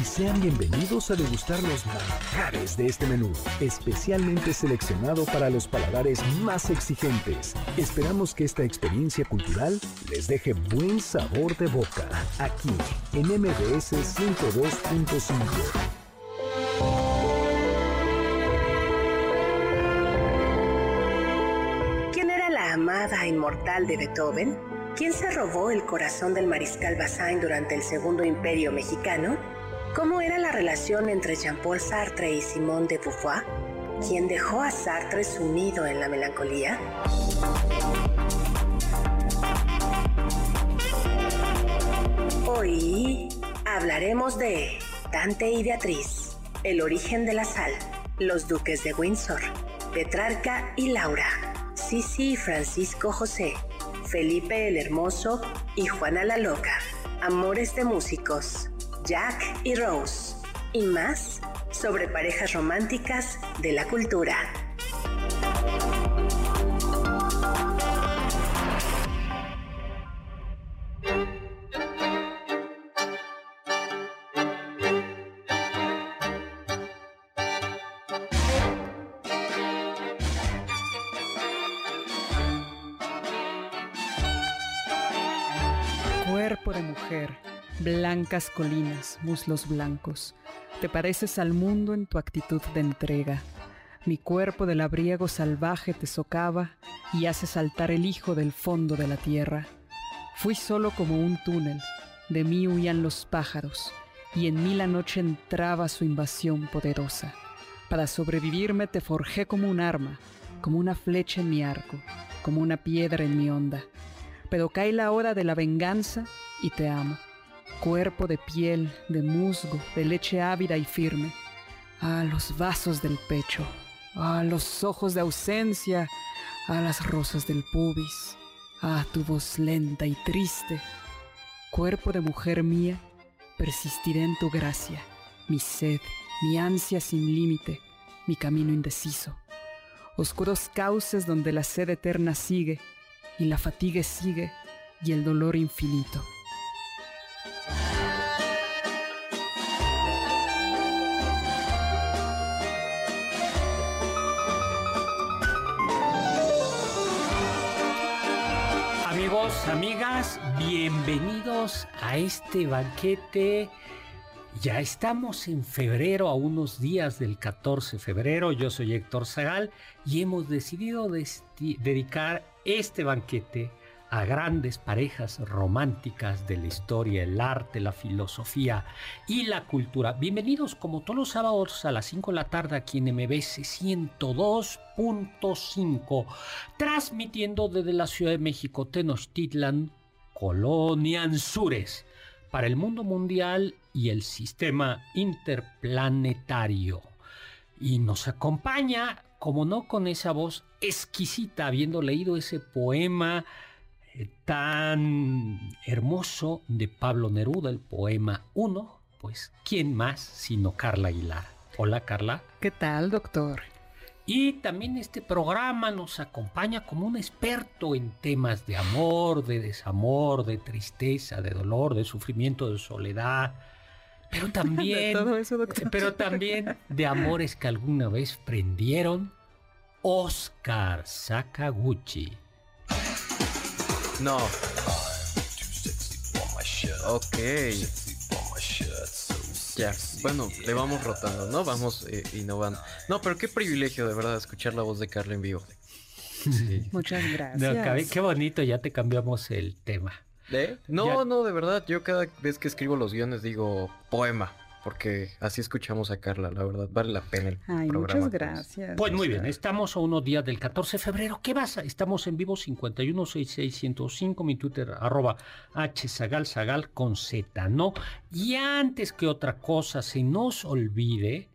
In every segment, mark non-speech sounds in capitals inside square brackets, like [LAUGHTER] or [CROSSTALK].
Y sean bienvenidos a degustar los manjares de este menú, especialmente seleccionado para los paladares más exigentes. Esperamos que esta experiencia cultural les deje buen sabor de boca, aquí en MBS 102.5. ¿Quién era la amada inmortal de Beethoven? ¿Quién se robó el corazón del mariscal Bazaine durante el Segundo Imperio Mexicano? ¿Cómo era la relación entre Jean-Paul Sartre y Simone de Beauvoir? ¿Quién dejó a Sartre sumido en la melancolía? Hoy hablaremos de Dante y Beatriz, el origen de la sal, los duques de Windsor, Petrarca y Laura, Sisi y Francisco José, Felipe el Hermoso y Juana la Loca, amores de músicos, Jack y Rose, y más sobre parejas románticas de la cultura. Blancas colinas, muslos blancos, te pareces al mundo en tu actitud de entrega. Mi cuerpo de labriego salvaje te socava y hace saltar el hijo del fondo de la tierra. Fui solo como un túnel, de mí huían los pájaros, y en mí la noche entraba su invasión poderosa. Para sobrevivirme te forjé como un arma, como una flecha en mi arco, como una piedra en mi onda. Pero cae la hora de la venganza y te amo cuerpo de piel, de musgo, de leche ávida y firme. a los vasos del pecho, a los ojos de ausencia, a las rosas del pubis, a tu voz lenta y triste. Cuerpo de mujer mía, persistiré en tu gracia, mi sed, mi ansia sin límite, mi camino indeciso. Oscuros cauces donde la sed eterna sigue, y la fatiga sigue, y el dolor infinito. Amigas, bienvenidos a este banquete. Ya estamos en febrero, a unos días del 14 de febrero. Yo soy Héctor Zagal y hemos decidido dedicar este banquete a grandes parejas románticas de la historia, el arte, la filosofía y la cultura. Bienvenidos como todos los sábados a las 5 de la tarde aquí en MBS 102.5, transmitiendo desde la Ciudad de México, Tenochtitlan, Colonia Anzures, para el mundo mundial y el sistema interplanetario. Y nos acompaña, como no, con esa voz exquisita, habiendo leído ese poema tan hermoso de Pablo Neruda, el poema 1, pues ¿quién más sino Carla Aguilar? Hola Carla. ¿Qué tal, doctor? Y también este programa nos acompaña como un experto en temas de amor, de desamor, de tristeza, de dolor, de sufrimiento, de soledad, pero [LAUGHS] también, pero también de amores que alguna vez prendieron. Oscar Sakaguchi. No. Ok. Ya, bueno, le vamos rotando, ¿no? Vamos eh, innovando. No, pero qué privilegio de verdad escuchar la voz de Carla en vivo. Muchas No, gracias. cabe- qué bonito, ya te cambiamos el tema. ¿Eh? No, Ya- no, de verdad. Yo cada vez que escribo los guiones digo poema. Porque así escuchamos a Carla, la verdad. Vale la pena el Ay, programa. muchas gracias. Pues muy bien, estamos a unos días del 14 de febrero. ¿Qué pasa? Estamos en vivo 5166105, mi Twitter, arroba hsagalsagal con Z, ¿no? Y antes que otra cosa se nos olvide,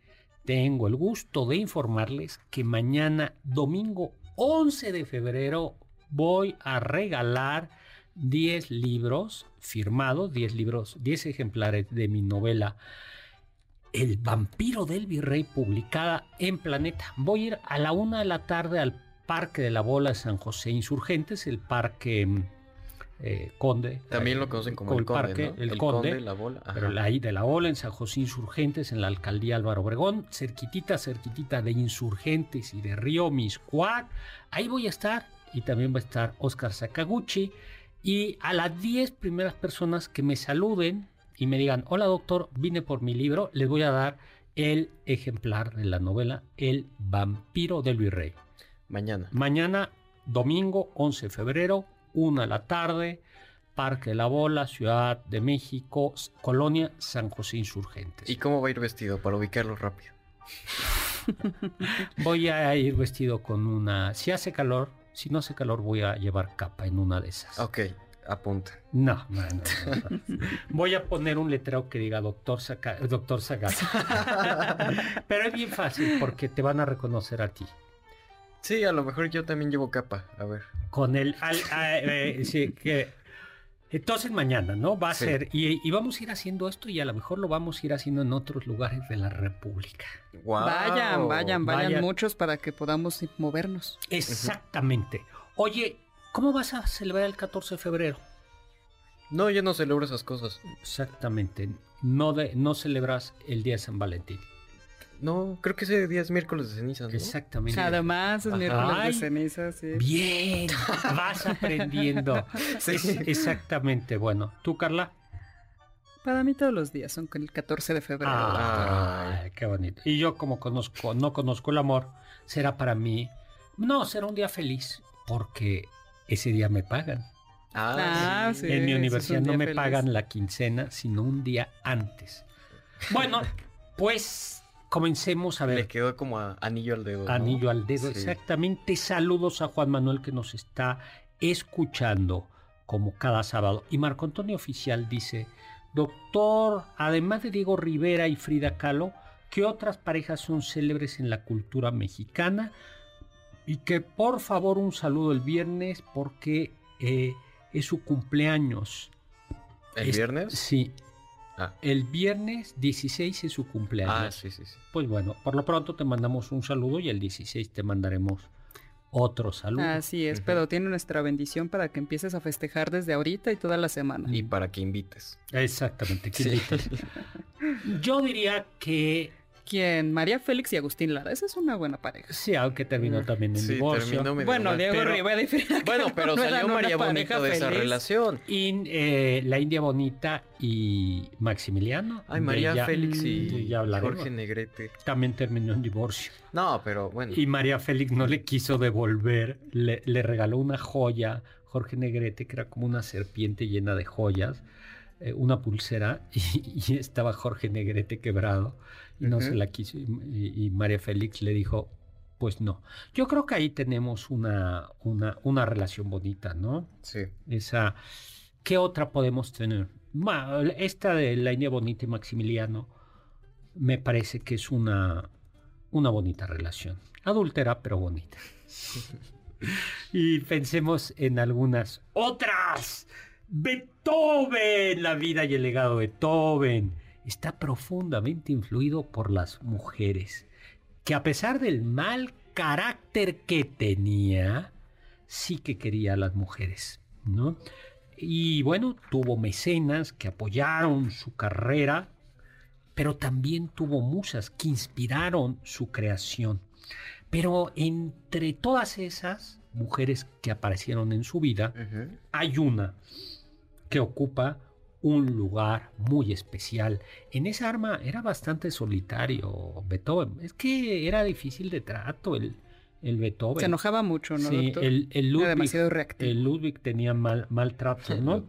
tengo el gusto de informarles que mañana, domingo 11 de febrero, voy a regalar 10 libros firmados, 10 libros, 10 ejemplares de mi novela el vampiro del virrey publicada en Planeta. Voy a ir a la una de la tarde al Parque de la Bola de San José Insurgentes, el Parque mm, eh, Conde. También lo conocen como, el, conde, Parque, ¿no? el, Conde. la bola. Pero ajá. ahí de la Bola en San José Insurgentes, en la alcaldía Álvaro Obregón, cerquitita, cerquitita de Insurgentes y de Río Miscuac. Ahí voy a estar y también va a estar Oscar Sakaguchi. Y a las 10 primeras personas que me saluden y me digan, hola doctor, vine por mi libro, les voy a dar el ejemplar de la novela El vampiro del virrey. Mañana. Mañana, domingo 11 de febrero, 1 de la tarde, Parque de la Bola, Ciudad de México, Colonia San José Insurgentes. ¿Y cómo va a ir vestido para ubicarlo rápido? [LAUGHS] Voy a ir vestido con una... Si hace calor, si no hace calor, voy a llevar capa en una de esas. Ok, apunta. No, no, no, no, no. Voy a poner un letrero que diga Doctor, Saca- Doctor Sagat. [LAUGHS] Pero es bien fácil porque te van a reconocer a ti. Sí, a lo mejor yo también llevo capa. A ver. Con el... al- a- eh, sí, que, entonces mañana, ¿no? Va a Sí. ser... Y, y vamos a ir haciendo esto y a lo mejor lo vamos a ir haciendo en otros lugares de la República. Vayan, vayan, vayan Vayan. muchos para que podamos movernos. Exactamente. Oye, ¿cómo vas a celebrar el 14 de febrero? No, yo no celebro esas cosas. Exactamente. No, de, no celebras el día de San Valentín. No, creo que ese día es miércoles de cenizas, ¿no? Exactamente. Además, es Ajá. miércoles Ay. de ceniza, sí. Bien, [LAUGHS] vas aprendiendo. Sí. Es- exactamente. Bueno, ¿tú, Carla? Para mí todos los días son con el 14 de febrero. Ah, Ay, qué bonito. Y yo como conozco, no conozco el amor, será para mí, no, será un día feliz, porque ese día me pagan. Ah, sí. en mi universidad un no me feliz. pagan la quincena, sino un día antes. Bueno, pues comencemos a Le ver. quedó como a- anillo al dedo. ¿no? Anillo al dedo, Sí. exactamente. Saludos a Juan Manuel que nos está escuchando como cada sábado. Y Marco Antonio Oficial dice, doctor, además de Diego Rivera y Frida Kahlo, ¿qué otras parejas son célebres en la cultura mexicana? Y que por favor un saludo el viernes porque eh, es su cumpleaños. ¿El Es- viernes? Sí, Ah. el viernes 16 es su cumpleaños. Ah, sí, sí, sí. Pues bueno, por lo pronto te mandamos un saludo y el 16 te mandaremos otro saludo. Así es, pero tiene nuestra bendición para que empieces a festejar desde ahorita y toda la semana. Y para que invites. Exactamente. ¿qué Sí. invitas? [LAUGHS] Yo diría que ¿Quién? María Félix y Agustín Lara. Esa es una buena pareja. sí, aunque terminó también en Sí, divorcio. Bueno, mal. Diego pero- Rivera [LAUGHS] Bueno, pero no salió una María pareja Bonito de esa feliz. relación. Y eh, la India Bonita y Maximiliano. Ay, María Félix y. Jorge Negrete. También terminó en divorcio. No, pero bueno. Y María Félix no le quiso devolver, le, le regaló una joya, Jorge Negrete, que era como una serpiente llena de joyas, eh, una pulsera, [LAUGHS] y, y estaba Jorge Negrete quebrado, y no se la quiso, y, y- y María Félix le dijo, pues no. Yo creo que ahí tenemos una, una, una relación bonita, ¿no? Sí. Esa, ¿qué otra podemos tener? Ma- Esta de la India Bonita y Maximiliano me parece que es una, una bonita relación. Adúltera, pero bonita. [LAUGHS] y pensemos en algunas otras. Beethoven, la vida y el legado de Beethoven, está profundamente influido por las mujeres, que a pesar del mal carácter que tenía, sí que quería a las mujeres, ¿no? Y bueno, tuvo mecenas que apoyaron su carrera, pero también tuvo musas que inspiraron su creación. Pero entre todas esas mujeres que aparecieron en su vida, hay una que ocupa un lugar muy especial. En esa arma era bastante solitario Beethoven. Es que era difícil de trato. El, el Beethoven. Se enojaba mucho, ¿no, Sí, doctor? el, el Era Ludwig, demasiado reactivo. el Ludwig tenía mal, maltrato, ¿no?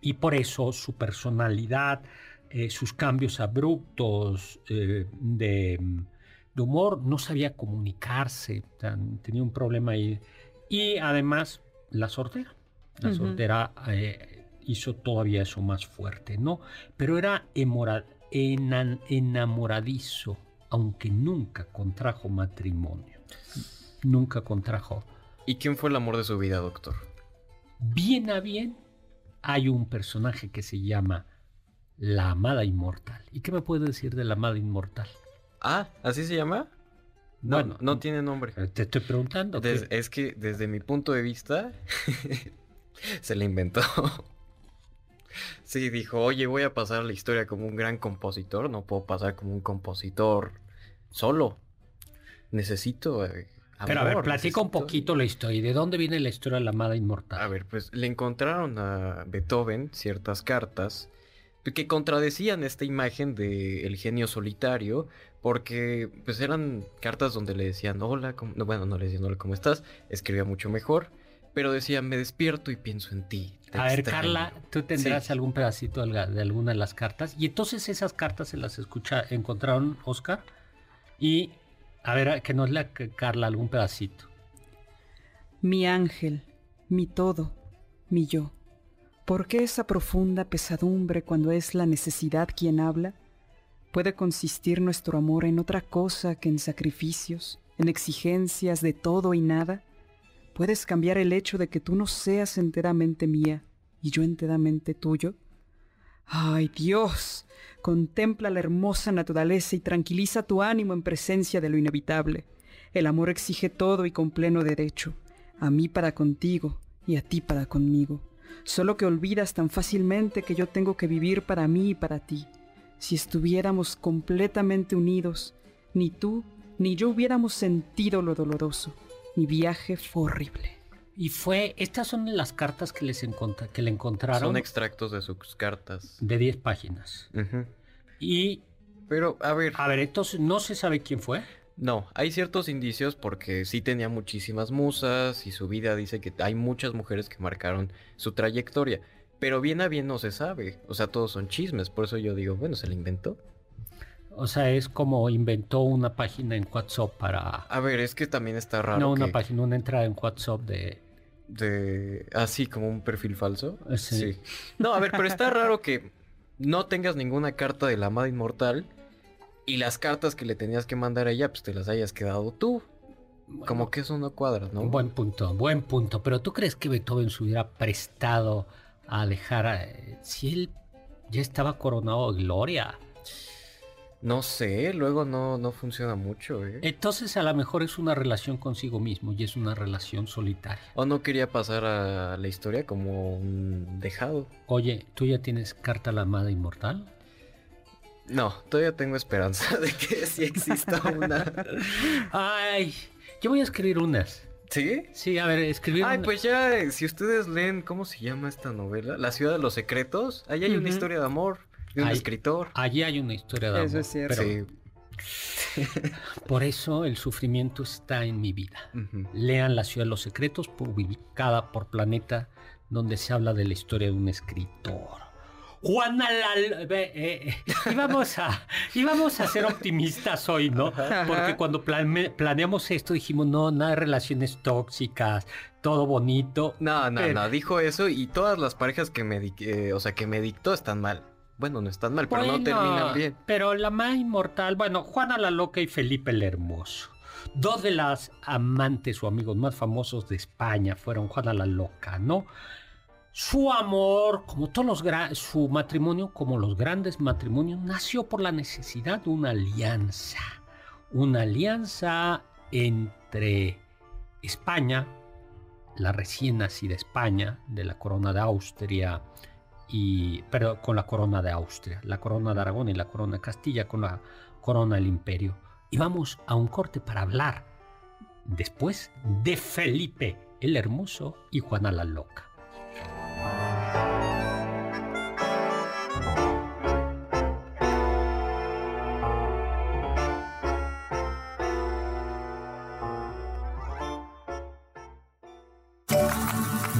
Y por eso su personalidad, eh, sus cambios abruptos eh, de, de humor, no sabía comunicarse, tan- tenía un problema ahí. Y además, la sordera. La Ujú. sordera eh, hizo todavía eso más fuerte, ¿no? Pero era enamoradizo, aunque nunca contrajo matrimonio. Nunca contrajo. ¿Y quién fue el amor de su vida, doctor? Bien a bien, hay un personaje que se llama La Amada Inmortal. ¿Y qué me puede decir de La Amada Inmortal? Ah, ¿así se llama? No, Bueno, no tiene nombre. Eh, Te estoy preguntando. Des- es que desde mi punto de vista, [LAUGHS] se la inventó. Sí, dijo, oye, voy a pasar la historia como un gran compositor, no puedo pasar como un compositor solo. Necesito... eh, Pero a ver, platica un poquito la historia. ¿Y de dónde viene la historia de La Amada Inmortal? A ver, pues le encontraron a Beethoven ciertas cartas que contradecían esta imagen de el genio solitario, porque pues eran cartas donde le decían hola, ¿cómo-?" no, bueno, no le decían hola, ¿cómo estás? Escribía mucho mejor, pero decía me despierto y pienso en ti. Te A ver, extraño". Carla, tú tendrás Sí. algún pedacito de alguna de las cartas. Y entonces esas cartas se las escucha, encontraron Oscar. Y, a ver, que nos lea Carla algún pedacito. Mi ángel, mi todo, mi yo. ¿Por qué esa profunda pesadumbre cuando es la necesidad quien habla? ¿Puede consistir nuestro amor en otra cosa que en sacrificios, en exigencias de todo y nada? ¿Puedes cambiar el hecho de que tú no seas enteramente mía y yo enteramente tuyo? ¡Ay, Dios! Contempla la hermosa naturaleza y tranquiliza tu ánimo en presencia de lo inevitable. El amor exige todo y con pleno derecho, a mí para contigo y a ti para conmigo. Solo que olvidas tan fácilmente que yo tengo que vivir para mí y para ti. Si estuviéramos completamente unidos, ni tú ni yo hubiéramos sentido lo doloroso. Mi viaje fue horrible. Y fue, estas son las cartas que, les encontra- que le encontraron Son extractos de sus cartas. de 10 páginas. Y, Pero, a ver, a ver, entonces no se sabe quién fue. no, hay ciertos indicios porque sí tenía muchísimas musas y su vida dice que hay muchas mujeres que marcaron su trayectoria. Pero bien a bien no se sabe. O sea, todos son chismes. Por eso yo digo, bueno, se la inventó. O sea, es como inventó una página en WhatsApp para... A ver, es que también está raro. no, una página, una entrada en WhatsApp de... de así como un perfil falso. Eh, sí. No, a ver, pero está raro que no tengas ninguna carta de la amada inmortal y las cartas que le tenías que mandar a ella, pues te las hayas quedado tú. Como que eso no cuadra, ¿no? Buen punto, buen punto. Pero ¿tú crees que Beethoven se hubiera prestado a dejar... a- si él ya estaba coronado de gloria? No sé, luego no, no funciona mucho, ¿eh? Entonces a lo mejor es una relación consigo mismo y es una relación solitaria. O no quería pasar a la historia como un dejado. Oye, ¿tú ya tienes carta a la amada inmortal? No, todavía tengo esperanza de que sí exista una. [LAUGHS] Ay, yo voy a escribir unas. ¿Sí? Sí, a ver, escribir Ay, una- pues ya, eh, si ustedes leen, ¿cómo se llama esta novela? La ciudad de los secretos. Ahí hay una historia de amor de un escritor. Allí hay una historia de amor. Eso es cierto. Pero Sí. [LAUGHS] por eso el sufrimiento está en mi vida. Lean La ciudad de los secretos, publicada por Planeta, donde se habla de la historia de un escritor. Juana Lal... ve, eh, eh, íbamos, a, íbamos a ser optimistas hoy, ¿no? Porque cuando plane- planeamos esto dijimos, no, nada de relaciones tóxicas, todo bonito. No, no, Pero- no, dijo eso y todas las parejas que me, eh, o sea, que me dictó están mal. Bueno, no están mal, pero no terminan bien. Pero la más inmortal, bueno, Juana la Loca y Felipe el Hermoso. Dos de las amantes o amigos más famosos de España fueron Juana la Loca, ¿no? Su amor, como todos los gra- su matrimonio, como los grandes matrimonios, nació por la necesidad de una alianza. Una alianza entre España, la recién nacida España, de la corona de Austria, y, pero con la corona de Austria, la corona de Aragón y la corona de Castilla con la corona del imperio. Y vamos a un corte para hablar después de Felipe el Hermoso y Juana la Loca.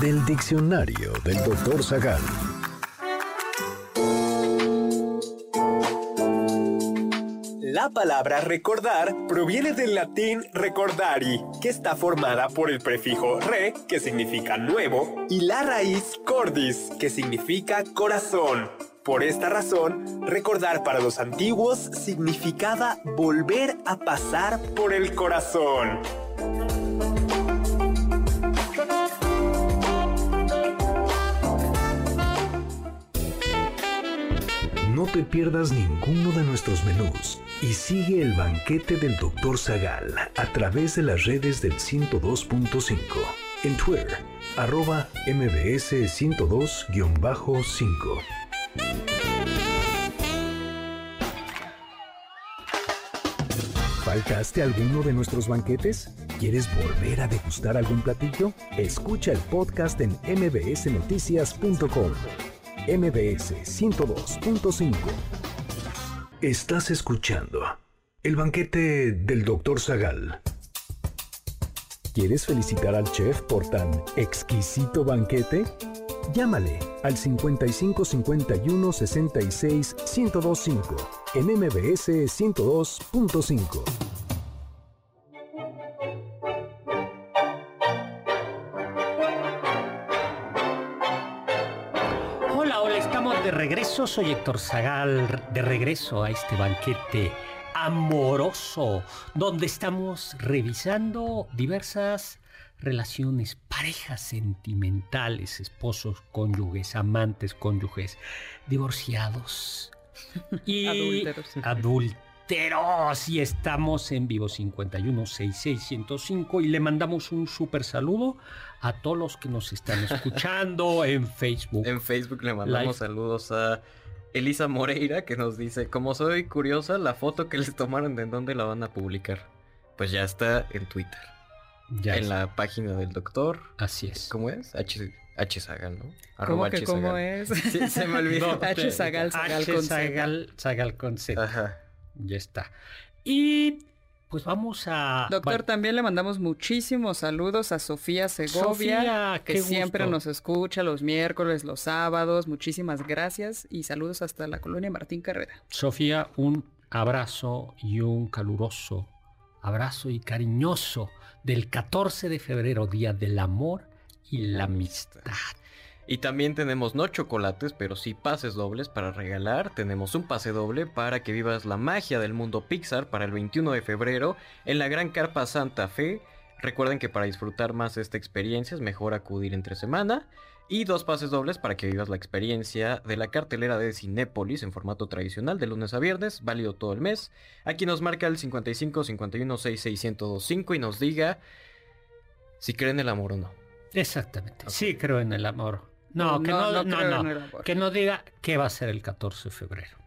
Del diccionario del doctor Zagal. La palabra recordar proviene del latín recordari, que está formada por el prefijo re, que significa nuevo, y la raíz cordis, que significa corazón. Por esta razón, recordar para los antiguos significaba volver a pasar por el corazón. Te pierdas ninguno de nuestros menús y sigue el banquete del Dr. Zagal a través de las redes del 102.5 en Twitter, arroba mbs 102-5. ¿Faltaste alguno de nuestros banquetes? ¿Quieres volver a degustar algún platillo? Escucha el podcast en mbsnoticias.com. MBS 102.5. Estás escuchando el banquete del Dr. Zagal. ¿Quieres felicitar al chef por tan exquisito banquete? Llámale al 55 51 66 1025 en MBS 102.5. regreso. Soy Héctor Zagal, de regreso a este banquete amoroso, donde estamos revisando diversas relaciones, parejas sentimentales, esposos, cónyuges, amantes, cónyuges, divorciados [LAUGHS] y Adúlteros. Adúlteros. Y estamos en vivo 5166105 y le mandamos un súper saludo a todos los que nos están [LAUGHS] escuchando en Facebook. En Facebook le mandamos Live. saludos a Elisa Moreira que nos dice, como soy curiosa, la foto que les tomaron de dónde la van a publicar. Pues ya está en Twitter. Ya en la página del doctor. Así es. ¿Cómo es? H, H Sagal, ¿no? ¿Cómo Arroba que H cómo Sagal. es? [LAUGHS] Sí, se me olvidó. H Zagal, Zagal H con Z. Zagal, Zagal con Z. Ajá. Ya está. Y pues vamos a... Doctor, también le mandamos muchísimos saludos a Sofía Segovia, Sofía, que siempre gusto. nos escucha los miércoles, los sábados. Muchísimas gracias y saludos hasta la colonia Martín Carrera. Sofía, un abrazo y un caluroso abrazo y cariñoso del 14 de febrero, Día del Amor y la Amistad. Y también tenemos no chocolates, pero sí pases dobles para regalar. Tenemos un pase doble para que vivas la magia del mundo Pixar para el 21 de febrero en la Gran Carpa Santa Fe. Recuerden que para disfrutar más de esta experiencia es mejor acudir entre semana. Y dos pases dobles para que vivas la experiencia de la cartelera de Cinépolis en formato tradicional de lunes a viernes, válido todo el mes. Aquí nos marca el 55 51 66 1025 y nos diga si creen el amor o no. Exactamente. Sí, creo en el amor. No, que no, no. Que no diga qué va a ser el 14 de febrero.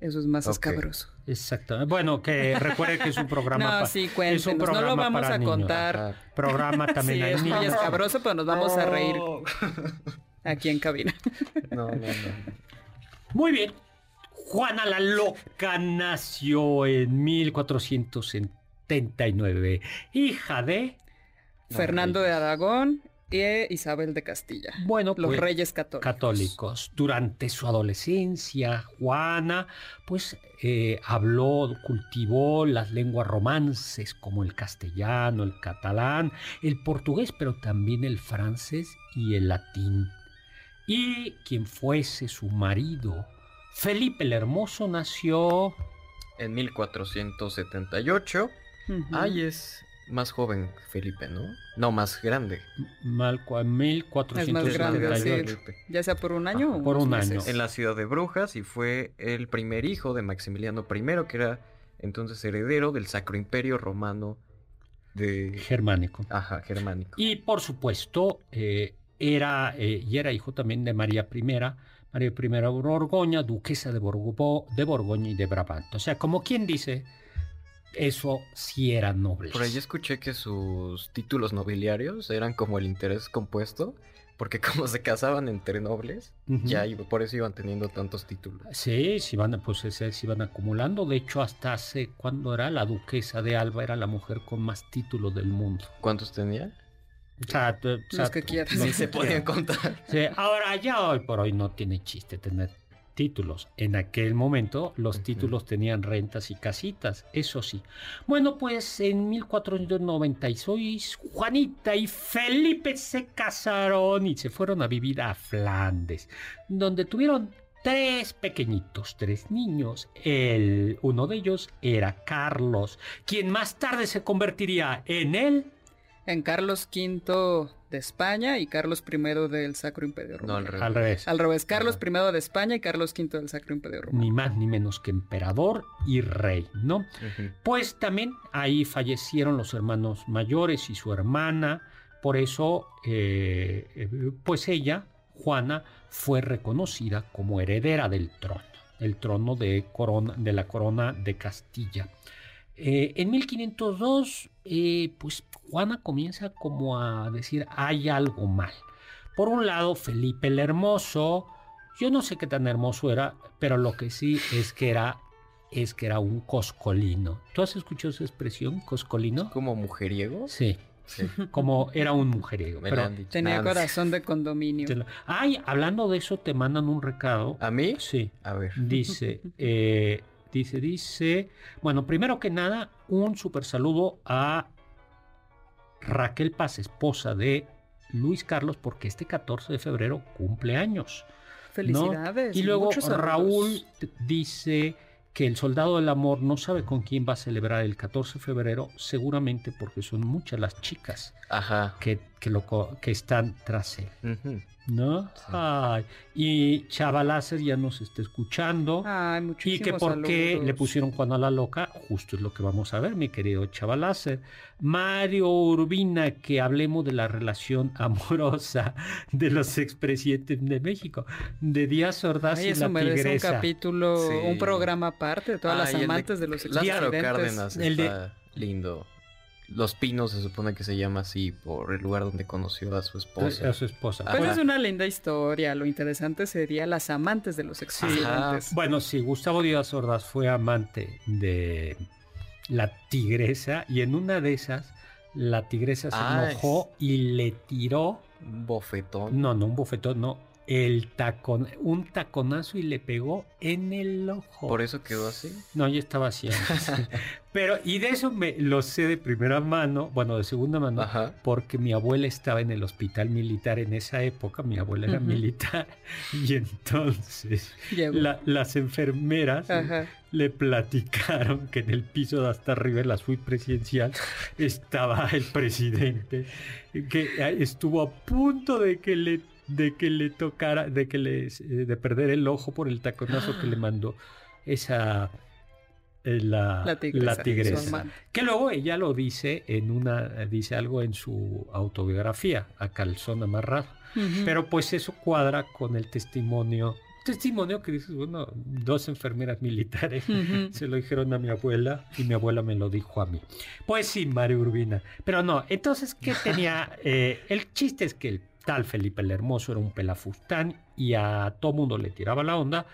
Eso es más escabroso. Exactamente. Bueno, que [LAUGHS] recuerde que es un programa. No, sí, es un. No lo vamos para a niños. contar. Ajá. Programa [LAUGHS] también Sí, hay es muy niños. escabroso, pero nos vamos a reír aquí en cabina. [LAUGHS] No, no, no. Muy bien. Juana la Loca nació en 1479, hija de, Fernando de Aragón e Isabel de Castilla. bueno, Los pues, reyes católicos. católicos. Durante su adolescencia, Juana, pues, eh, habló, cultivó las lenguas romances como el castellano, el catalán, el portugués, pero también el francés y el latín. Y quien fuese su marido, Felipe el Hermoso, nació En 1478. Ujú. Ay, es más joven Felipe, ¿no? No, más grande. Malco en 1478. Es más grande, sí. Felipe. Ya sea por un año Ajá. o Por un año. En la ciudad de Brujas y fue el primer hijo de Maximiliano I, que era entonces heredero del Sacro Imperio Romano de... Germánico. Ajá, germánico. Y por supuesto, eh, era, eh, y era hijo también de María I, María I de Borgoña, duquesa de, Borgo- de Borgoña y de Brabante. O sea, como quien dice, eso sí era noble. Por ahí escuché que sus títulos nobiliarios eran como el interés compuesto, porque [LAUGHS] como se casaban entre nobles, ya iba- por eso iban teniendo tantos títulos. Sí, se iban, pues, se, se iban acumulando. De hecho, hasta hace, cuando era la duquesa de Alba, era la mujer con más títulos del mundo. ¿Cuántos tenía? O sea, t- o sea, Los que quieras. los Sí que se podían quieran. contar. Sí, ahora ya hoy por hoy no tiene chiste tener títulos. En aquel momento los títulos tenían rentas y casitas, eso sí. Bueno, pues en 1496 Juanita y Felipe se casaron y se fueron a vivir a Flandes, donde tuvieron tres pequeñitos, tres niños. El, uno de ellos era Carlos, quien más tarde se convertiría en él. En Carlos V de España y Carlos I del Sacro Imperio No, Romano. al Al revés. Al revés, Carlos Ajá. I de España y Carlos V del Sacro Imperio Romano. Ni más ni menos que emperador y rey, ¿no? Pues también ahí fallecieron los hermanos mayores y su hermana. Por eso, eh, eh, pues ella, Juana, fue reconocida como heredera del trono, el trono de, corona, de la corona de Castilla. Eh, en 1502, eh, pues Juana comienza como a decir, hay algo mal. Por un lado, Felipe el Hermoso, yo no sé qué tan hermoso era, pero lo que sí es que era es que era un coscolino. ¿Tú has escuchado esa expresión, coscolino? ¿Como mujeriego? Sí, Sí. [LAUGHS] como era un mujeriego. Me pero lo han dicho. Tenía corazón de condominio. Ay, hablando de eso, te mandan un recado. ¿A mí? Sí, A ver. dice, [LAUGHS] eh, dice, dice. Bueno, primero que nada, un super saludo a Raquel Paz, esposa de Luis Carlos, porque este 14 de febrero cumple años. ¿no? Felicidades. Y luego. Raúl dice que el soldado del amor no sabe con quién va a celebrar el 14 de febrero, seguramente porque son muchas las chicas Ajá. que, que, lo que están tras él. Ujú. ¿No? Sí. Ay, y Chavalácer ya nos está escuchando. Ay, y que por qué saludos. le pusieron Juana la Loca, justo es lo que vamos a ver, mi querido Chavalácer. Mario Urbina, que hablemos de la relación [LAUGHS] amorosa de los expresidentes de México, de Díaz Ordaz Ay, y eso la merece un tigresa. capítulo, Sí. un programa aparte de todas las el de amantes de, los expresidentes. Cárdenas El de- está lindo. Los Pinos se supone que se llama así por el lugar donde conoció a su esposa. a su esposa. Pues es una linda historia. Lo interesante sería las amantes de los expresidentes. Bueno, sí, Gustavo Díaz Ordaz fue amante de la tigresa y en una de esas la tigresa se Ah, enojó y le tiró, Un bofetón. no, no un bofetón, no, el tacón, un taconazo y le pegó en el ojo. Por eso quedó así. No, ya estaba así. [LAUGHS] Pero, y de eso me lo sé de primera mano, bueno, de segunda mano, Ajá. porque mi abuela estaba en el hospital militar en esa época, mi abuela era militar, [LAUGHS] y entonces la- las enfermeras Ajá. le platicaron que en el piso de hasta arriba, en la suite presidencial, estaba el presidente, que eh, estuvo a punto de que le de que le tocara, de que le eh, de perder el ojo por el taconazo que le [GASPS] mandó esa eh, la, La tigresa, la. Que luego ella lo dice en una, dice algo en su autobiografía, a calzón amarrado. Pero pues eso cuadra con el testimonio. Testimonio que dices, bueno, dos enfermeras militares [LAUGHS] se lo dijeron a mi abuela y mi abuela me lo dijo a mí. Pues sí, Mario Urbina. Pero no, entonces, ¿qué [LAUGHS] tenía? Eh, el chiste es que el tal Felipe el Hermoso era un pelafustán y a todo mundo le tiraba la onda.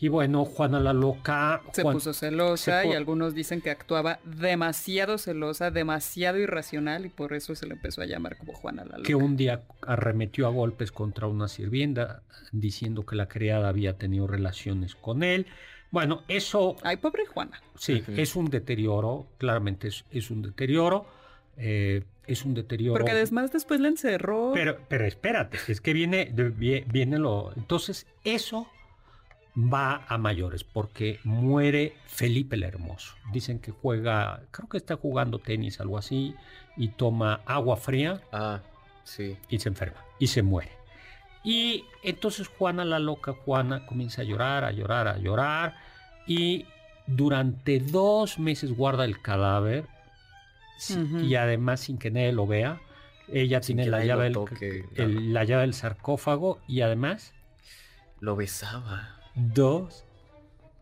Y bueno, Juana la Loca. Se Juan- puso celosa se y algunos dicen que actuaba demasiado celosa, demasiado irracional y por eso se le empezó a llamar como Juana la Loca. que un día arremetió a golpes contra una sirvienta diciendo que la criada había tenido relaciones con él. Bueno, eso Ay, pobre Juana. sí, es un deterioro, claramente es, es un deterioro, eh, es un deterioro. Porque además después la encerró. Pero, pero espérate, es que viene, viene lo. Entonces, eso va a mayores, porque muere Felipe el Hermoso. Dicen que juega, creo que está jugando tenis, algo así, y toma agua fría Ah, sí. y se enferma y se muere. Y entonces Juana la loca, Juana comienza a llorar, a llorar, a llorar y durante dos meses guarda el cadáver sí, y además sin que nadie lo vea. Ella Sin tiene la llave, del, toque, el- la llave del sarcófago y además Lo besaba. dos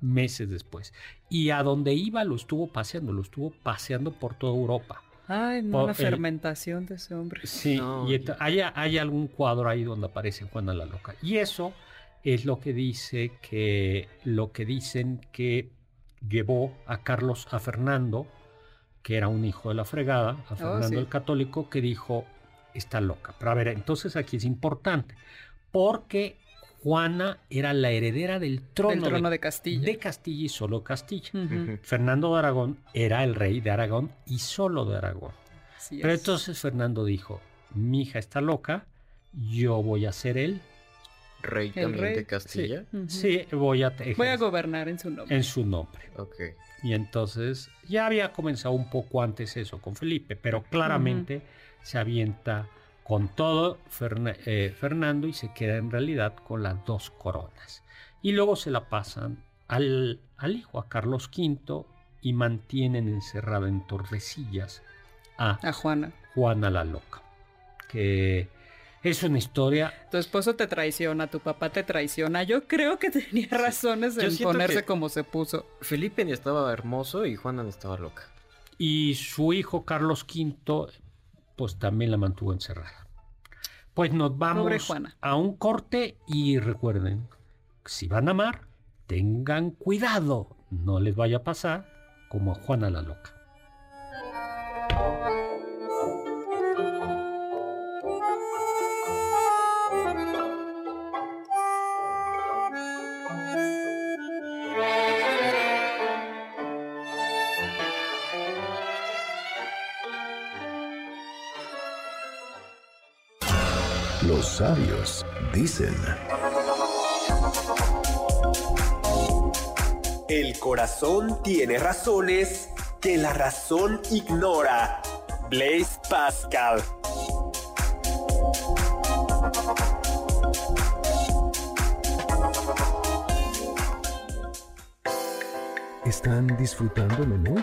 meses después. Y a donde iba lo estuvo paseando, lo estuvo paseando por toda Europa. Ay, no, por la el- fermentación de ese hombre. Sí, No, y hay, hay algún cuadro ahí donde aparece Juana la Loca. Y eso es lo que dice que lo que dicen que llevó a Carlos a Fernando, que era un hijo de la fregada, a Fernando Oh, sí. el Católico, que dijo está loca. Pero a ver, entonces aquí es importante, porque Juana era la heredera del trono, Del trono de Castilla. de Castilla y solo Castilla. Fernando de Aragón era el rey de Aragón y solo de Aragón. así Pero es. entonces Fernando dijo, mi hija está loca, yo voy a ser él. Rey El también rey, de Castilla. Sí, voy a, Voy a gobernar en su nombre. en su nombre. Ok. Y entonces ya había comenzado un poco antes eso con Felipe, pero claramente se avienta con todo Ferna- eh, Fernando y se queda en realidad con las dos coronas. Y luego se la pasan al, al hijo, a Carlos V, y mantienen encerrada en Tordesillas a A Juana. Juana la Loca, que es una historia Tu esposo te traiciona, tu papá te traiciona. Yo creo que [LAUGHS] tenía razones Yo en ponerse como se puso. Felipe ni estaba hermoso y Juana ni estaba loca. y su hijo Carlos V pues también la mantuvo encerrada. Pues nos vamos Juana. a un corte y recuerden, si van a amar, tengan cuidado, no les vaya a pasar como a Juana la loca. Sabios dicen, El corazón tiene razones que la razón ignora. Blaise Pascal. ¿están disfrutando el menú?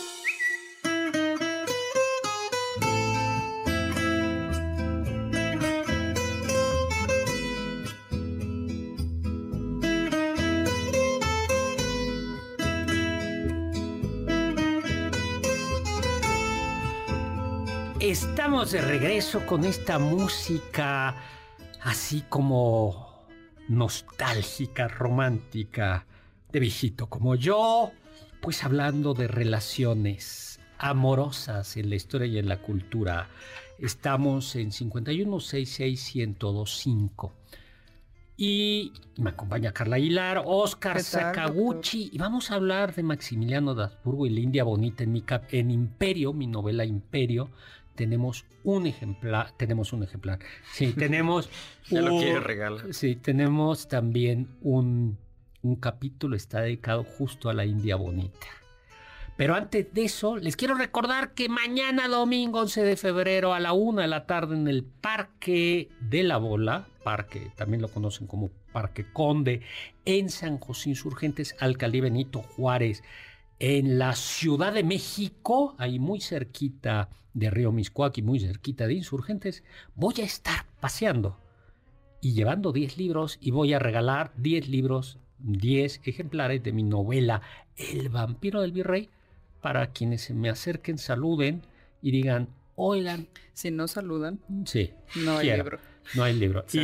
Estamos de regreso con esta música así como nostálgica, romántica, de viejito como yo, pues hablando de relaciones amorosas en la historia y en la cultura. Estamos en 5166125. Y me acompaña Carla Aguilar, Oscar ¿Qué tal, Sakaguchi, y vamos a hablar de Maximiliano de Habsburgo y la India Bonita en, mi cap- en Imperio, mi novela Imperio. Tenemos un ejemplar, tenemos un ejemplar. Sí, [LAUGHS] tenemos. Ya lo un- quiere regalar. Sí, tenemos también un, un capítulo, está dedicado justo a la India Bonita. Pero antes de eso, les quiero recordar que mañana domingo 11 de febrero a la una de la tarde en el Parque de la Bola, parque, también lo conocen como Parque Conde, en San José Insurgentes, Alcaldía Benito Juárez, en la Ciudad de México, ahí muy cerquita de Río Miscuac y muy cerquita de Insurgentes, voy a estar paseando y llevando 10 libros y voy a regalar 10 libros, 10 ejemplares de mi novela El vampiro del virrey para quienes se me acerquen, saluden y digan, oigan, Si no saludan, sí, no hay quiero, libro. no hay libro. Y,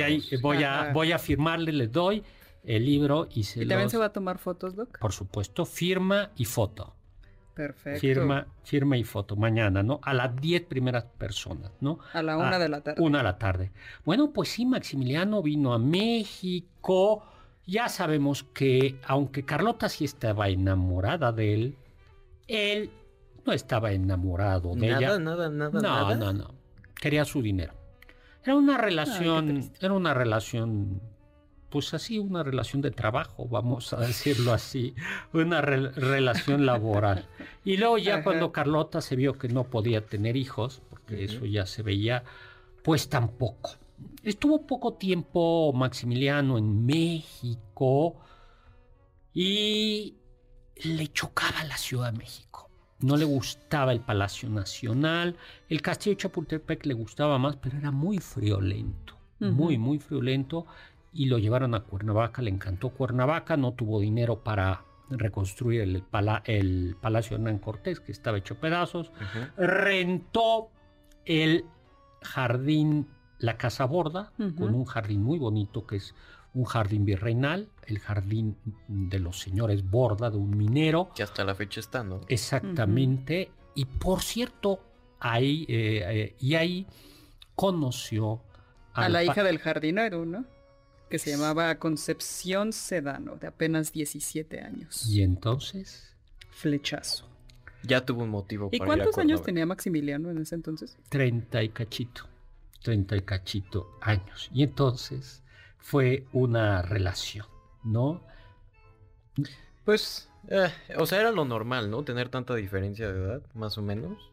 ahí voy a, voy a firmarle, les doy el libro y se ¿Y también los- se va a tomar fotos, Doc? por supuesto, firma y foto. Perfecto. Firma, firma y foto mañana, ¿no? A las 10 primeras personas, ¿no? A la una Ah, de la tarde. Una a la tarde. Bueno, pues sí, Maximiliano vino a México. Ya sabemos que, aunque Carlota sí estaba enamorada de él, él no estaba enamorado de Nada, ella. nada, nada, no, nada. no, no. Quería su dinero. Era una relación, triste. era una relación, pues así, una relación de trabajo, vamos a decirlo así, una re- relación laboral. Y luego ya Ajá. cuando Carlota se vio que no podía tener hijos, porque eso ya se veía, pues tampoco. Estuvo poco tiempo Maximiliano en México y le chocaba la Ciudad de México. No le gustaba el Palacio Nacional. El Castillo de Chapultepec le gustaba más, pero era muy friolento. Muy, muy friolento. Y lo llevaron a Cuernavaca. Le encantó Cuernavaca. No tuvo dinero para reconstruir el, el Palacio Hernán Cortés, que estaba hecho pedazos, rentó el jardín, la Casa Borda, con un jardín muy bonito que es un jardín virreinal, el jardín de los señores Borda, de un minero. Que hasta la fecha está, ¿no? Exactamente. Y por cierto, ahí, eh, eh, y ahí conoció a la hija del jardinero, ¿no? Que se llamaba Concepción Sedano, de apenas 17 años. Y entonces. Flechazo. Ya tuvo un motivo ¿Y cuántos años tenía Maximiliano en ese entonces? Treinta y cachito. Treinta y cachito años. Y entonces fue una relación, ¿no? Pues, eh, o sea, era lo normal, ¿no? Tener tanta diferencia de edad, más o menos.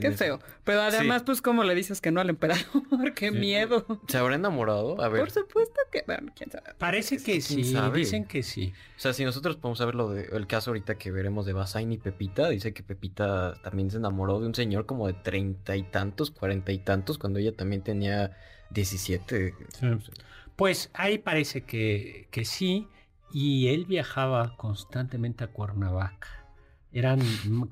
Qué feo. Pero además, pues, ¿cómo le dices que no al emperador? [LAUGHS] ¡Qué miedo! ¿Se habrá enamorado? A ver. Por supuesto que... Bueno, quién sabe. Parece que sí. Dicen que sí. O sea, si nosotros podemos saber lo de, el caso ahorita que veremos de Basain y Pepita, dice que Pepita también se enamoró de un señor como de treinta y tantos, cuarenta y tantos, cuando ella también tenía diecisiete. Pues ahí parece que, que sí. Y él viajaba constantemente a Cuernavaca. Eran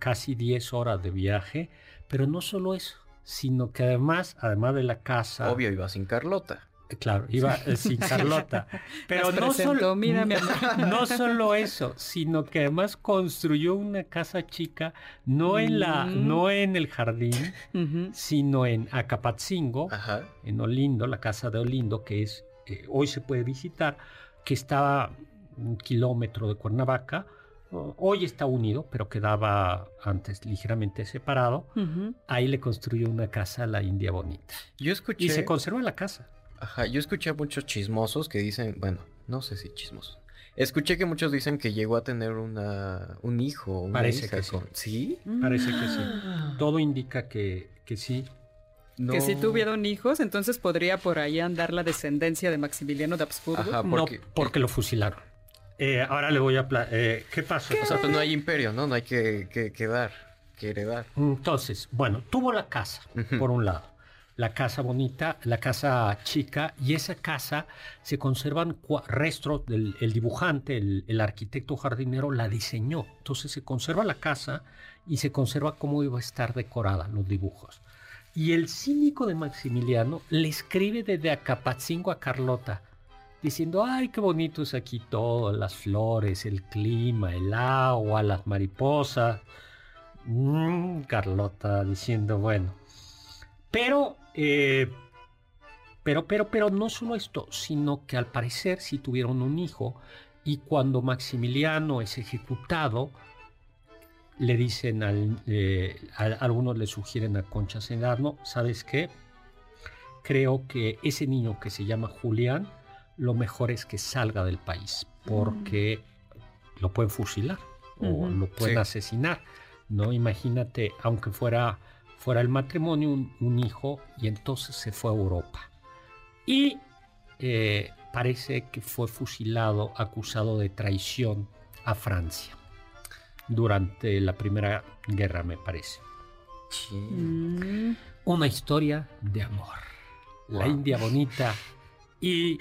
casi diez horas de viaje pero no solo eso, sino que además, además de la casa... Obvio, iba sin Carlota. Eh, claro, iba eh, sin Carlota. [LAUGHS] Pero no solo, [LAUGHS] no solo eso, sino que además construyó una casa chica, no en, la, mm. no en el jardín, sino en Acapatzingo, en Olindo, la casa de Olindo, que es eh, hoy se puede visitar, que estaba un kilómetro de Cuernavaca, Hoy está unido, pero quedaba antes ligeramente separado. Ahí le construyó una casa a la India Bonita. Yo escuché... Y se conserva la casa. Ajá, yo escuché a muchos chismosos que dicen, bueno, no sé si chismosos. Escuché que muchos dicen que llegó a tener una, un hijo. Una Parece que sí. sí. Parece que sí. Todo indica que, que sí. Que si tuvieron hijos, entonces podría por ahí andar la descendencia de Maximiliano de Habsburgo. Ajá, porque, no, porque lo fusilaron. Eh, ahora le voy a... Eh, ¿Qué pasó? O sea, pues no hay imperio, ¿no? No hay que, que, dar, que heredar. Entonces, bueno, tuvo la casa, por un lado. La casa bonita, la casa chica, y esa casa se conservan restos del el dibujante, el, el, arquitecto jardinero la diseñó. Entonces se conserva la casa y se conserva cómo iba a estar decorada, los dibujos. Y el cínico de Maximiliano le escribe desde Acapatzingo a Carlota diciendo, ay, qué bonito es aquí todo, las flores, el clima, el agua, las mariposas. Mm, Carlota diciendo, bueno. Pero, eh, pero, pero, pero no solo esto, sino que al parecer sí tuvieron un hijo y cuando Maximiliano es ejecutado, le dicen al, eh, algunos le sugieren a Concha Senarno, ¿sabes qué? Creo que ese niño que se llama Julián, lo mejor es que salga del país, porque lo pueden fusilar o lo pueden asesinar. ¿no? Imagínate, aunque fuera, fuera el matrimonio, un, hijo, y entonces se fue a Europa. Y eh, parece que fue fusilado, acusado de traición a Francia durante la Primera Guerra, me parece. Mm. Una historia de amor. La India bonita y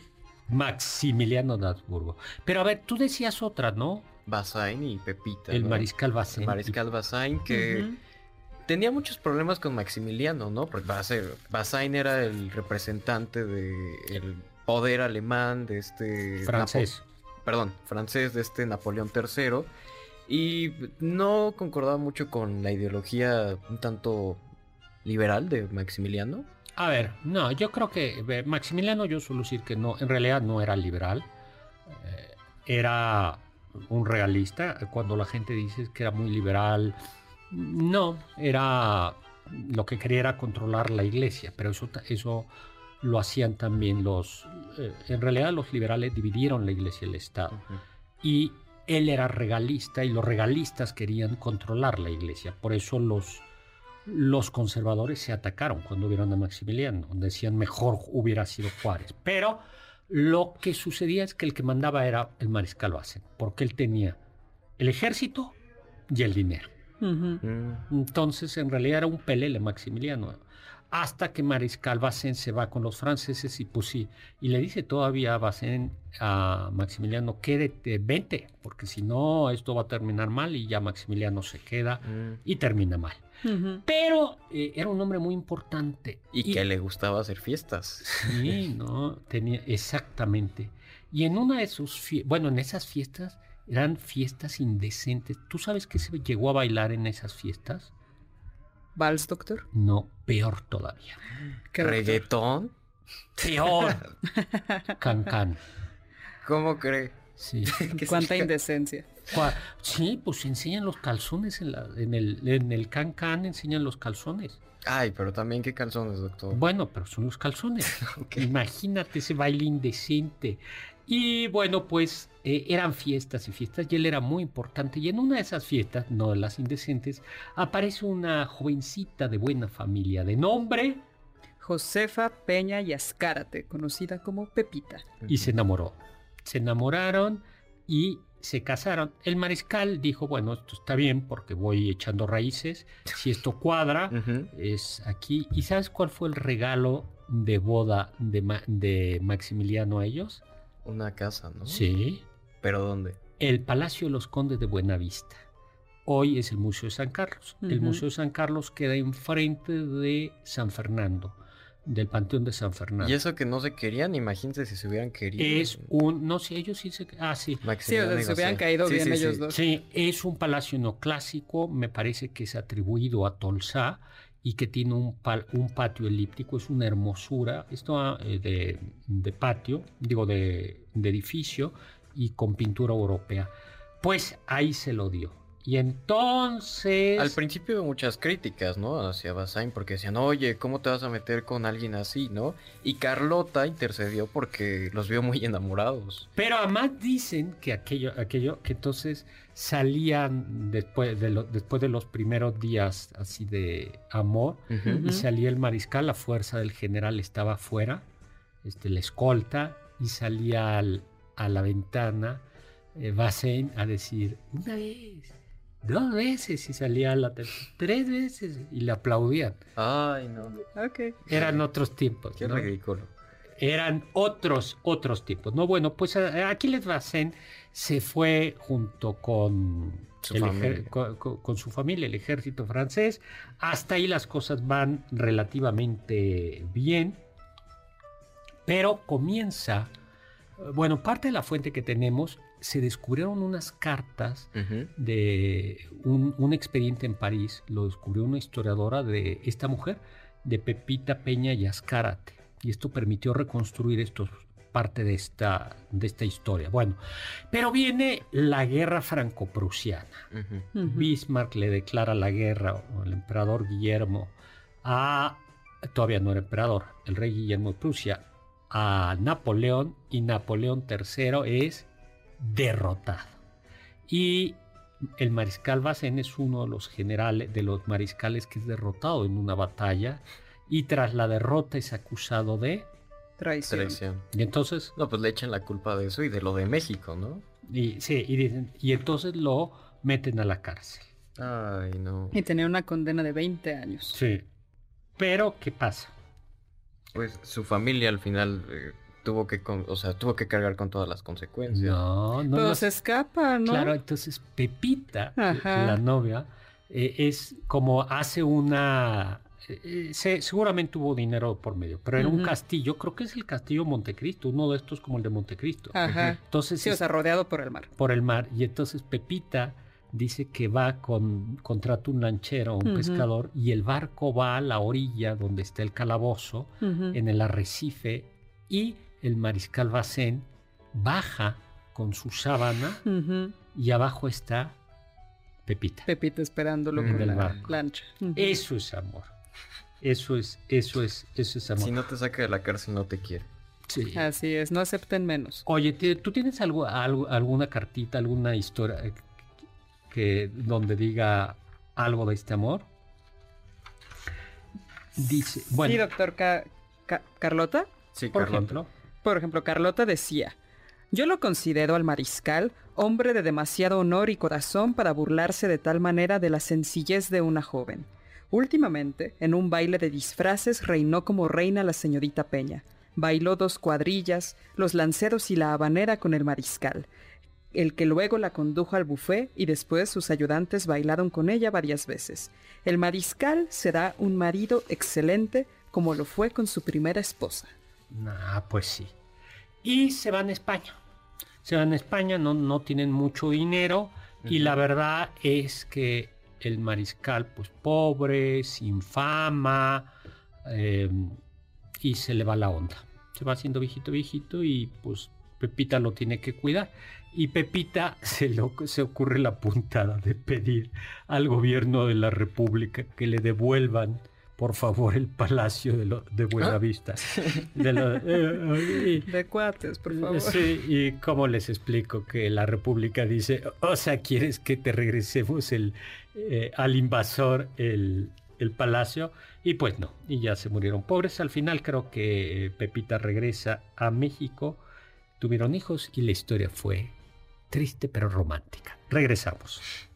Maximiliano de Habsburgo. Pero a ver, tú decías otra, ¿no? Bazaine y Pepita. El mariscal Bazaine. El mariscal Bazaine que tenía muchos problemas con Maximiliano, ¿no? Porque Bazaine era el representante del poder alemán de este... Francés. Perdón, francés de este Napoleón III. Y no concordaba mucho con la ideología un tanto liberal de Maximiliano. A ver, no, yo creo que Maximiliano, yo suelo decir que no, en realidad no era liberal, eh, era un realista. Cuando la gente dice que era muy liberal, no, era lo que quería era controlar la iglesia, pero eso, eso lo hacían también los, eh, en realidad los liberales dividieron la iglesia y el Estado. Y él era regalista y los regalistas querían controlar la iglesia, por eso los los conservadores se atacaron cuando vieron a Maximiliano, decían mejor hubiera sido Juárez. Pero lo que sucedía es que el que mandaba era el mariscal Basen, porque él tenía el ejército y el dinero. Entonces, en realidad era un pelele Maximiliano. hasta que Mariscal Basen se va con los franceses y pues sí, y le dice todavía a a Maximiliano, quédate, vente, porque si no esto va a terminar mal y ya Maximiliano se queda Mm. y termina mal. Pero eh, era un hombre muy importante. Y, que le gustaba hacer fiestas. Sí, no, tenía exactamente. Y en una de sus fiestas, bueno, en esas fiestas eran fiestas indecentes. ¿Tú sabes qué se llegó a bailar en esas fiestas? ¿Vals, doctor? No, peor todavía. ¿Reggaetón? Peor. [LAUGHS] Cancán. ¿Cómo cree? Sí. [LAUGHS] ¿Qué Cuánta significa? Sí, pues enseñan los calzones en, la- en el, en el Cancán, enseñan los calzones. Ay, pero también qué calzones, doctor. Bueno, pero son los calzones. [LAUGHS] Imagínate ese baile indecente. Y bueno, pues eh, eran fiestas y fiestas y él era muy importante. Y en una de esas fiestas, no de las indecentes, aparece una jovencita de buena familia de nombre Josefa Peña y Azcárate, conocida como Pepita. y se enamoró. Se enamoraron y se casaron. El mariscal dijo, bueno, esto está bien porque voy echando raíces. Si esto cuadra, [LAUGHS] es aquí. ¿Y sabes cuál fue el regalo de boda de, Ma- de Maximiliano a ellos? Una casa, ¿no? Sí. ¿Pero dónde? El Palacio de los Condes de Buenavista. Hoy es el Museo de San Carlos. El. Museo de San Carlos queda enfrente de San Fernando, del Panteón de San Fernando. Y eso que no se querían, imagínense si se hubieran querido. Es un, no sé, ellos sí se... Ah, sí. Sí, o sea, se hubieran caído Sí, bien sí, ellos sí. dos. Sí, es un palacio neoclásico, me parece que es atribuido a Tolsá y que tiene un, pal- un patio elíptico, es una hermosura, esto ah, eh, de, de patio, digo de, de edificio y con pintura europea. Pues ahí se lo dio. Y entonces... Al principio hubo muchas críticas, ¿no? Hacia Basain porque decían, oye, ¿cómo te vas a meter con alguien así, no? Y Carlota intercedió porque los vio muy enamorados. Pero además dicen que aquello, aquello, que entonces salían después de, lo- después de los primeros días así de amor, y salía el mariscal, la fuerza del general estaba afuera, este, la escolta, y salía al- a la ventana eh, Basen a decir, una vez, dos veces, y salía a la tres veces, y le aplaudían. Ay, no. Ok. Eran otros tiempos. Qué ¿no? ridículo. eran otros, otros tipos. No, bueno, pues a- Aquiles Basen se fue junto con, Su el ejer- familia. con, con- con su familia, el ejército francés. Hasta ahí las cosas van relativamente bien, pero comienza, eh, bueno, parte de la fuente que tenemos, se descubrieron unas cartas de un, un expediente en París, lo descubrió una historiadora de esta mujer, de Pepita Peña y Azcárate. Y esto permitió reconstruir esto, parte de esta, de esta historia. Bueno, pero viene la guerra franco-prusiana. Bismarck le declara la guerra, o el emperador Guillermo, a, todavía no era emperador, el rey Guillermo de Prusia, a Napoleón, y Napoleón III es derrotado. Y el mariscal Basen es uno de los generales, de los mariscales que es derrotado en una batalla, y tras la derrota es acusado de... Traición. Traición. Y entonces No, pues le echan la culpa de eso y de lo de México, ¿no? y, sí, y dicen- y entonces lo meten a la cárcel. Ay, no. Y tenía una condena de 20 años. Sí. Pero, ¿qué pasa? Pues su familia al final eh, tuvo que, con- o sea, tuvo que cargar con todas las consecuencias. No, no. Pero no- se escapa, ¿no? Claro, entonces Pepita, Ajá. la novia, eh, es como hace una... eh, eh, se- seguramente hubo dinero por medio, pero era un castillo, creo que es el castillo Montecristo, uno de estos como el de Montecristo. Ajá. Entonces Sí, o sea, rodeado por el mar. por el mar y entonces Pepita dice que va con contrata un lanchero, un pescador y el barco va a la orilla donde está el calabozo en el arrecife y el mariscal Basen baja con su sábana y abajo está Pepita. Pepita esperándolo con la barco. lancha. Eso es amor. Eso es, eso es, eso es amor. Si no te saca de la cárcel no te quiere. Sí. Así es, no acepten menos. Oye, ¿ti- ¿tú tienes algo, algo- alguna cartita, alguna historia eh, que donde diga algo de este amor? Dice, bueno, Sí, doctor Ca- Ca- Carlota. Sí, por Carlota. ejemplo, Por ejemplo, Carlota decía, yo lo considero al mariscal hombre de demasiado honor y corazón para burlarse de tal manera de la sencillez de una joven. Últimamente, en un baile de disfraces reinó como reina la señorita Peña. Bailó dos cuadrillas, los lanceros y la habanera con el mariscal, el que luego la condujo al buffet y después sus ayudantes bailaron con ella varias veces. El mariscal será un marido excelente como lo fue con su primera esposa. Ah, pues sí. Y se van a España. Se van a España, no, no tienen mucho dinero y la verdad es que el mariscal, pues pobre, sin fama, em, y se le va la onda. Se va haciendo viejito, viejito y pues Pepita lo tiene que cuidar. Y Pepita [LAUGHS] se, lo, se ocurre la puntada de pedir al gobierno de la República que le devuelvan, por favor, el palacio de, lo, de Buenavista. [LAUGHS] De, eh, de, cuates, por favor. Sí, y cómo les explico que la República dice, o sea, ¿quieres que te regresemos el, eh, al invasor el, el palacio? Y pues no, y ya se murieron pobres. Al final creo que eh, Pepita regresa a México, tuvieron hijos y la historia fue triste pero romántica. Regresamos.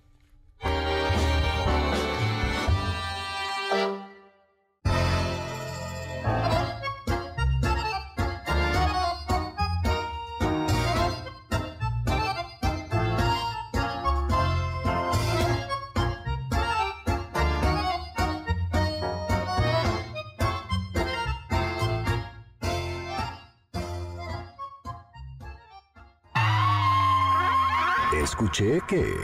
Escuché que...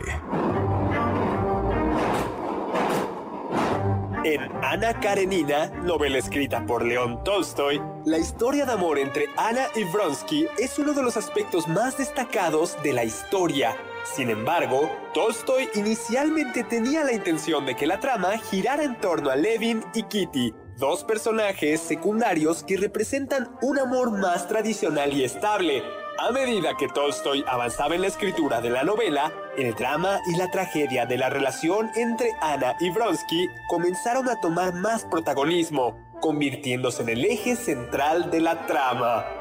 En Ana Karenina, novela escrita por León Tolstoy, la historia de amor entre Ana y Vronsky es uno de los aspectos más destacados de la historia. Sin embargo, Tolstoy inicialmente tenía la intención de que la trama girara en torno a Levin y Kitty, dos personajes secundarios que representan un amor más tradicional y estable, a medida que Tolstoy avanzaba en la escritura de la novela, el drama y la tragedia de la relación entre Ana y Vronsky comenzaron a tomar más protagonismo, convirtiéndose en el eje central de la trama.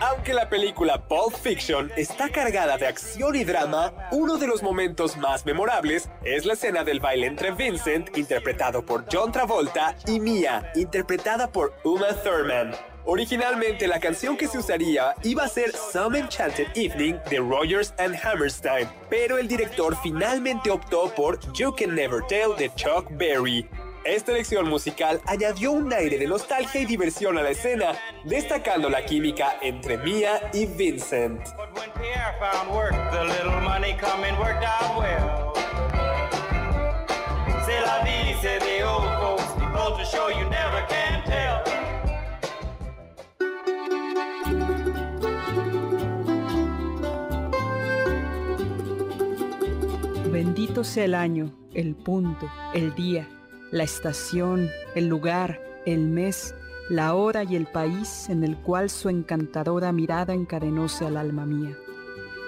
Aunque la película Pulp Fiction está cargada de acción y drama, uno de los momentos más memorables es la escena del baile entre Vincent, interpretado por John Travolta, y Mia, interpretada por Uma Thurman. Originalmente la canción que se usaría iba a ser Some Enchanted Evening de Rogers and Hammerstein, pero el director finalmente optó por You Can Never Tell de Chuck Berry. Esta elección musical añadió un aire de nostalgia y diversión a la escena, destacando la química entre Mia y Vincent. Bendito sea el año, el punto, el día la estación, el lugar, el mes, la hora y el país en el cual su encantadora mirada encadenóse al alma mía.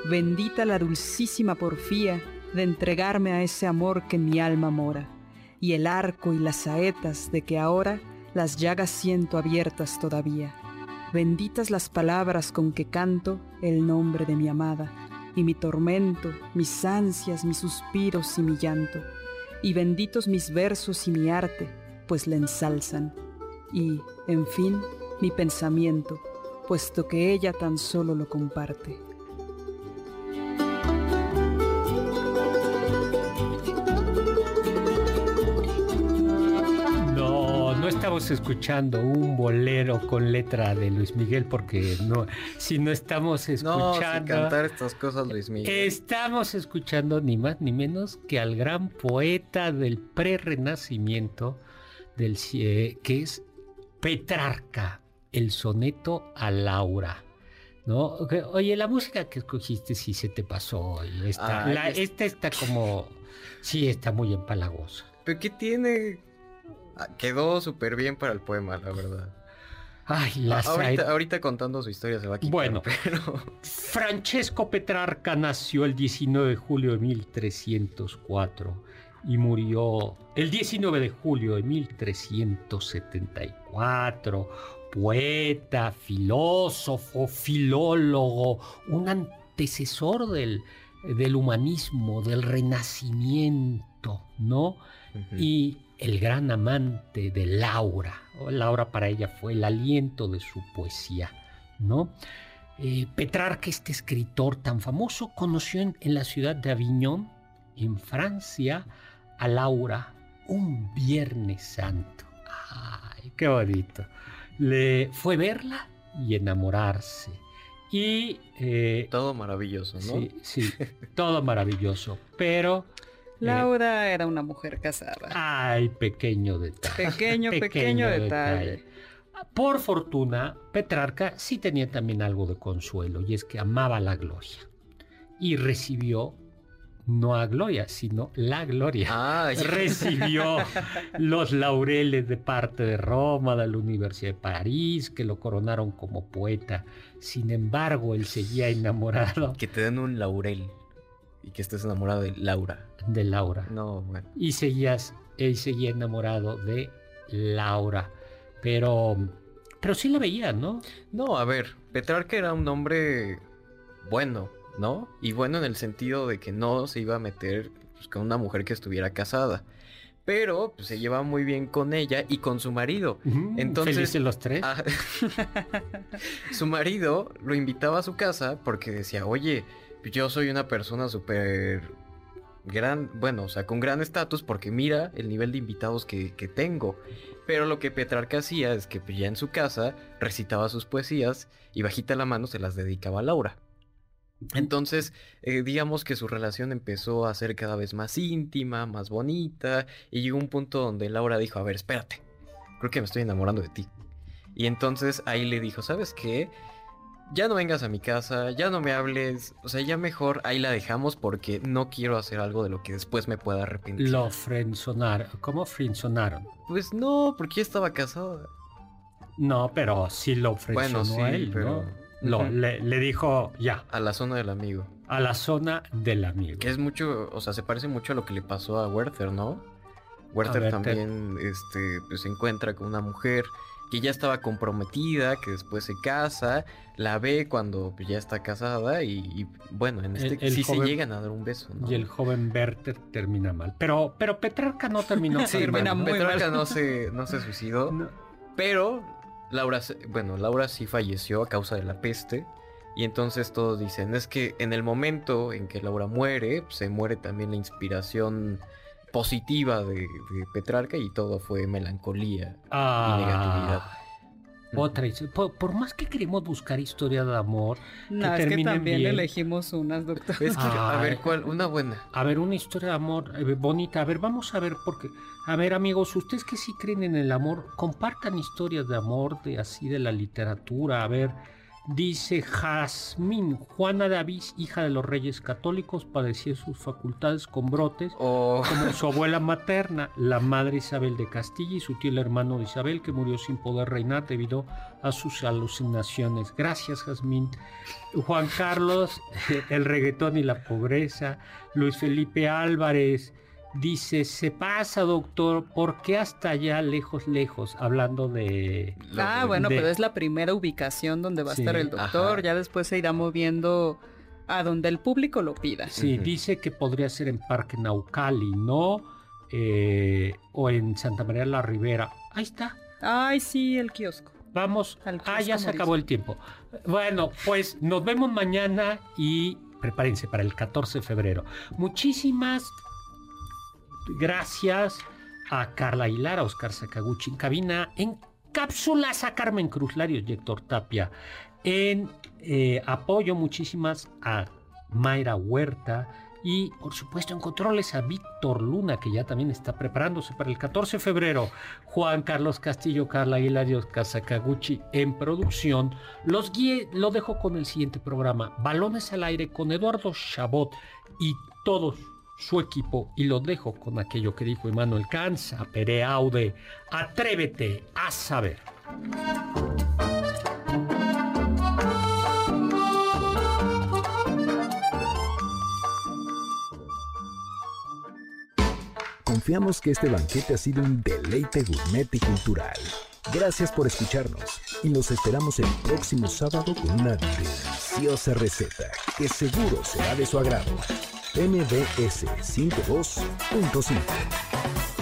Bendita la dulcísima porfía de entregarme a ese amor que en mi alma mora, y el arco y las saetas de que ahora las llagas siento abiertas todavía. Benditas las palabras con que canto el nombre de mi amada, y mi tormento, mis ansias, mis suspiros y mi llanto y benditos mis versos y mi arte, pues le ensalzan, y, en fin, mi pensamiento, puesto que ella tan solo lo comparte. Estamos escuchando un bolero con letra de Luis Miguel porque no, si no estamos escuchando... No, cantar estas cosas Luis Miguel. Estamos escuchando ni más ni menos que al gran poeta del pre-renacimiento, del, que es Petrarca, el soneto a Laura. ¿No? Oye, la música que escogiste sí se te pasó. Esta, esta está como. Sí, está muy empalagosa. ¿Pero qué tiene? Ah, quedó súper bien para el poema, la verdad. Ay, la ahorita, ahorita, contando su historia se va a quitar. Bueno, pero... [LAUGHS] Francesco Petrarca nació el 19 de julio de 1304 y murió el 19 de julio de 1374. Poeta, filósofo, filólogo, un antecesor del, del humanismo, del renacimiento, ¿no? Y el gran amante de Laura. Laura para ella fue el aliento de su poesía, ¿no? Eh, Petrarca, este escritor tan famoso, conoció en, en la ciudad de Aviñón, en Francia, a Laura un Viernes Santo. ¡Ay, qué bonito! Le fue verla y enamorarse. Y. Eh, todo maravilloso, ¿no? Sí, sí, todo maravilloso. Pero. Eh, Laura era una mujer casada. Ay, pequeño detalle. Pequeño, pequeño, detalle. Por fortuna, Petrarca sí tenía también algo de consuelo, y es que amaba la gloria. Y recibió no a gloria, sino la gloria. [LAUGHS] Recibió los laureles de parte de Roma, de la Universidad de París, que lo coronaron como poeta. Sin embargo, él seguía enamorado. Que te den un laurel y que estés enamorado de Laura. De Laura. No, bueno. Y seguías, él seguía enamorado de Laura. Pero, pero sí la veía, ¿no? No, a ver, Petrarca era un hombre bueno ¿no? Y bueno en el sentido de que no se iba a meter pues, con una mujer que estuviera casada. Pero pues, se lleva muy bien con ella y con su marido. Entonces, ¿Felices los tres? Ah, [LAUGHS] su marido lo invitaba a su casa porque decía, oye, yo soy una persona súper gran, bueno, o sea, con gran estatus porque mira el nivel de invitados que, que, tengo. Pero lo que Petrarca hacía es que ya en su casa recitaba sus poesías y bajita la mano se las dedicaba a Laura. Entonces, eh, digamos que su relación empezó a ser cada vez más íntima, más bonita, y llegó un punto donde Laura dijo, a ver, espérate, creo que me estoy enamorando de ti. Y entonces ahí le dijo, ¿sabes qué? Ya no vengas a mi casa, ya no me hables, o sea, ya mejor ahí la dejamos porque no quiero hacer algo de lo que después me pueda arrepentir. Lo frenzonaron. ¿Cómo frenzonaron? Pues no, porque estaba casada. No, pero sí lo frenzonó bueno, sí, él, pero... ¿no? le, dijo ya. A la zona del amigo. A la zona del amigo. Que es mucho, o sea, se parece mucho a lo que le pasó a Werther, ¿no? Werther también este, pues, se encuentra con una mujer que ya estaba comprometida, que después se casa, la ve cuando pues, ya está casada y, bueno, en este sí se llegan a dar un beso. ¿no? Y el joven Werther termina mal. Pero, pero Petrarca no terminó [LAUGHS] sí, termina Petrarca no se, no se suicidó, pero Laura, bueno, Laura sí falleció a causa de la peste. Y entonces todos dicen, es que en el momento en que Laura muere, se muere también la inspiración positiva de, Petrarca y todo fue melancolía y ah. negatividad. Otra por, por, más que queremos buscar historia de amor, no, que es que también elegimos unas, doctor. a ver, ¿cuál? Una buena. A ver, una historia de amor eh, bonita. A ver, vamos a ver, porque, a ver, amigos, ustedes que sí creen en el amor, compartan historias de amor, de así de la literatura. A ver, Dice Jazmín, Juana de Avís, hija de los reyes católicos, padecía sus facultades con brotes, oh. [LAUGHS] como su abuela materna, la madre Isabel de Castilla y su tío el hermano de Isabel, que murió sin poder reinar debido a sus alucinaciones. Gracias, Jazmín. Juan Carlos, [LAUGHS] el reggaetón y la pobreza. Luis Felipe Álvarez, Dice, se pasa, doctor, ¿por qué hasta allá, lejos, lejos? Hablando de... Ah, bueno, pero es la primera ubicación donde va a estar el doctor. Ya después se irá moviendo a donde el público lo pida. Sí, dice que podría ser en Parque Naucali, ¿no? Eh, o en Santa María la Ribera. Ahí está. Ay, sí, el kiosco. Vamos. ah, ya se acabó el tiempo. Bueno, pues nos vemos mañana y prepárense para el 14 de febrero. Muchísimas Gracias a Carla Aguilar, a Oscar Sakaguchi en cabina, en cápsulas a Carmen Cruz Larios y Héctor Tapia. En eh, apoyo muchísimas a Mayra Huerta Y por supuesto en controles a Víctor Luna, que ya también está preparándose para el 14 de febrero. Juan Carlos Castillo, Carla Hilario Casakaguchi en producción. Los guíe, lo dejo con el siguiente programa. Balones al aire con Eduardo Chabot y todos su equipo y lo dejo con aquello que dijo Emmanuel Canza, Pereaude, atrévete a saber. Confiamos que este banquete ha sido un deleite gourmet y cultural. Gracias por escucharnos y nos esperamos el próximo sábado con una deliciosa receta que seguro será de su agrado. MBS 52.5.